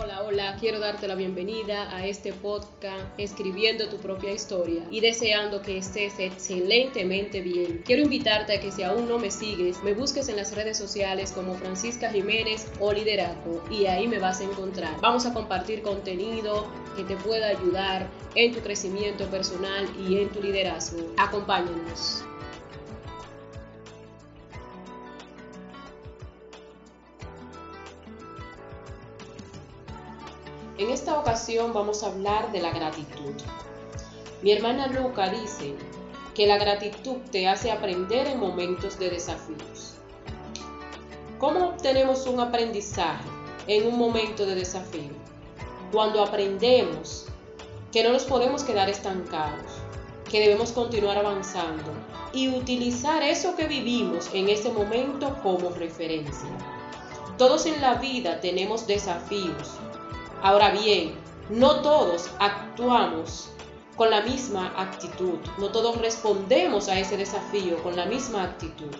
Hola, hola, quiero darte la bienvenida a este podcast Escribiendo tu propia historia y deseando que estés excelentemente bien. Quiero invitarte a que si aún no me sigues, me busques en las redes sociales como Francisca Jiménez o Liderazgo y ahí me vas a encontrar. Vamos a compartir contenido que te pueda ayudar en tu crecimiento personal y en tu liderazgo. Acompáñanos. En esta ocasión vamos a hablar de la gratitud. Mi hermana Luca dice que la gratitud te hace aprender en momentos de desafíos. ¿Cómo obtenemos un aprendizaje en un momento de desafío? Cuando aprendemos que no nos podemos quedar estancados, que debemos continuar avanzando y utilizar eso que vivimos en ese momento como referencia. Todos en la vida tenemos desafíos, Ahora bien, no todos actuamos con la misma actitud, no todos respondemos a ese desafío con la misma actitud.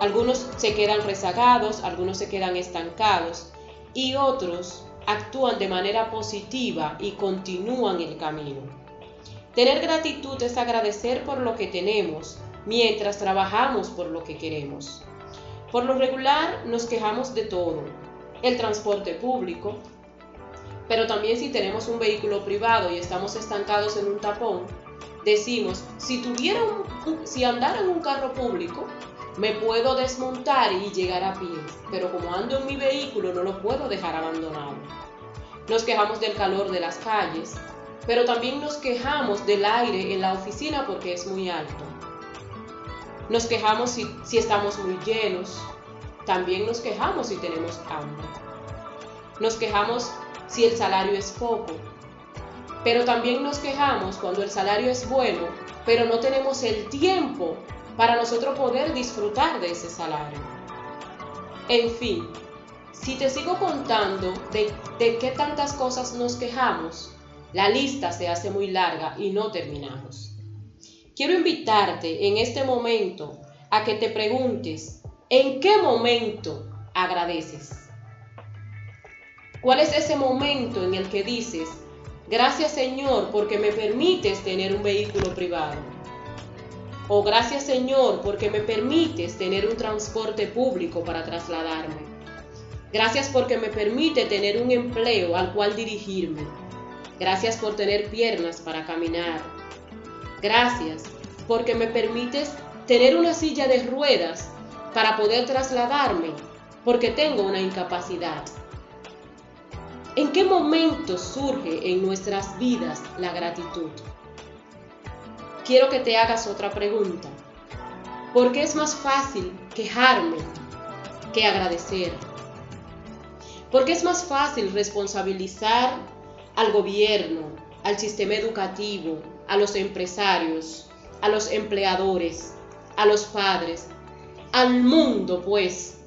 Algunos se quedan rezagados, algunos se quedan estancados y otros actúan de manera positiva y continúan el camino. Tener gratitud es agradecer por lo que tenemos mientras trabajamos por lo que queremos. Por lo regular nos quejamos de todo, el transporte público, pero también si tenemos un vehículo privado y estamos estancados en un tapón, decimos, si tuviera un, si andara en un carro público, me puedo desmontar y llegar a pie, pero como ando en mi vehículo no lo puedo dejar abandonado. Nos quejamos del calor de las calles, pero también nos quejamos del aire en la oficina porque es muy alto. Nos quejamos si, si estamos muy llenos, también nos quejamos si tenemos hambre. Nos quejamos si el salario es poco. Pero también nos quejamos cuando el salario es bueno, pero no tenemos el tiempo para nosotros poder disfrutar de ese salario. En fin, si te sigo contando de, de qué tantas cosas nos quejamos, la lista se hace muy larga y no terminamos. Quiero invitarte en este momento a que te preguntes, ¿En qué momento agradeces? ¿Cuál es ese momento en el que dices, gracias Señor porque me permites tener un vehículo privado? O gracias Señor porque me permites tener un transporte público para trasladarme. Gracias porque me permite tener un empleo al cual dirigirme. Gracias por tener piernas para caminar. Gracias porque me permites tener una silla de ruedas para poder trasladarme porque tengo una incapacidad. ¿En qué momento surge en nuestras vidas la gratitud? Quiero que te hagas otra pregunta. ¿Por qué es más fácil quejarme que agradecer? ¿Por qué es más fácil responsabilizar al gobierno, al sistema educativo, a los empresarios, a los empleadores, a los padres, al mundo, pues,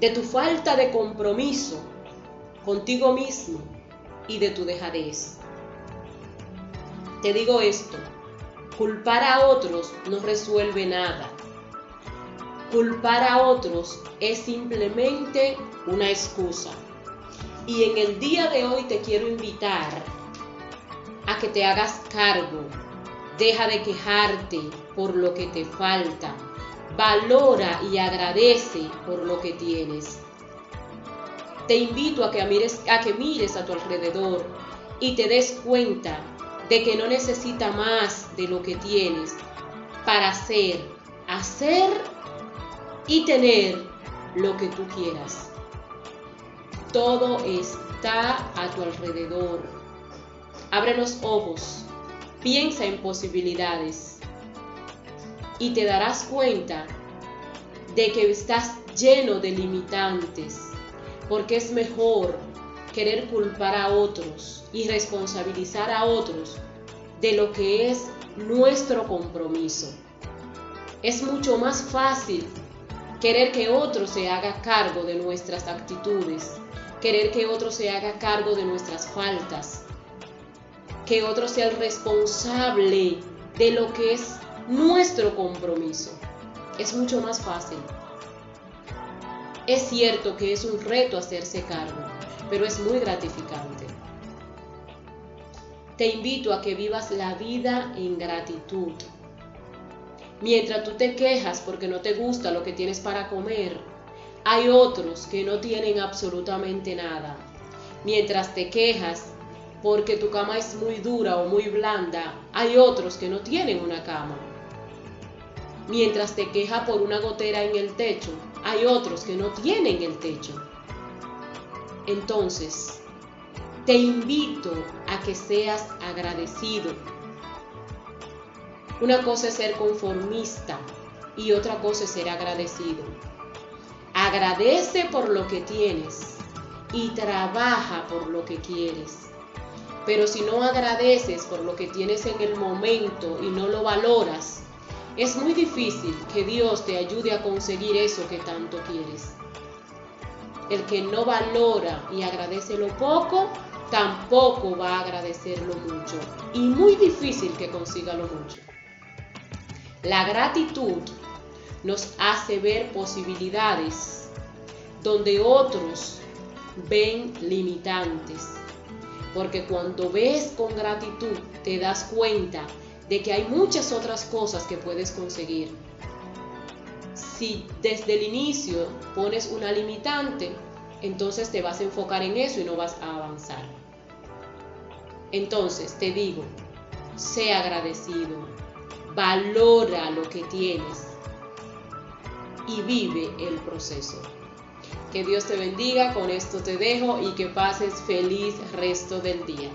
de tu falta de compromiso contigo mismo y de tu dejadez. Te digo esto, culpar a otros no resuelve nada. Culpar a otros es simplemente una excusa. Y en el día de hoy te quiero invitar a que te hagas cargo. Deja de quejarte por lo que te falta valora y agradece por lo que tienes. Te invito a que mires a, tu alrededor y te des cuenta de que no necesita más de lo que tienes para hacer, hacer y tener lo que tú quieras. Todo está a tu alrededor. Abre los ojos, piensa en posibilidades y te darás cuenta de que estás lleno de limitantes, porque es mejor querer culpar a otros y responsabilizar a otros de lo que es nuestro compromiso. Es mucho más fácil querer que otro se haga cargo de nuestras actitudes, querer que otro se haga cargo de nuestras faltas, que otro sea el responsable de lo que es nuestro compromiso. Es mucho más fácil. Es cierto que es un reto hacerse cargo, pero es muy gratificante. Te invito a que vivas la vida en gratitud. Mientras tú te quejas porque no te gusta lo que tienes para comer, hay otros que no tienen absolutamente nada. Mientras te quejas porque tu cama es muy dura o muy blanda, hay otros que no tienen una cama. Mientras te quejas por una gotera en el techo, hay otros que no tienen el techo. Entonces, te invito a que seas agradecido. Una cosa es ser conformista y otra cosa es ser agradecido. Agradece por lo que tienes y trabaja por lo que quieres. Pero si no agradeces por lo que tienes en el momento y no lo valoras, es muy difícil que Dios te ayude a conseguir eso que tanto quieres. El que no valora y agradece lo poco, tampoco va a agradecer lo mucho. Y muy difícil que consiga lo mucho. La gratitud nos hace ver posibilidades donde otros ven limitantes. Porque cuando ves con gratitud te das cuenta de que hay muchas otras cosas que puedes conseguir. Si desde el inicio pones una limitante, entonces te vas a enfocar en eso y no vas a avanzar. Entonces te digo, sé agradecido, valora lo que tienes y vive el proceso. Que Dios te bendiga, con esto te dejo y que pases feliz resto del día.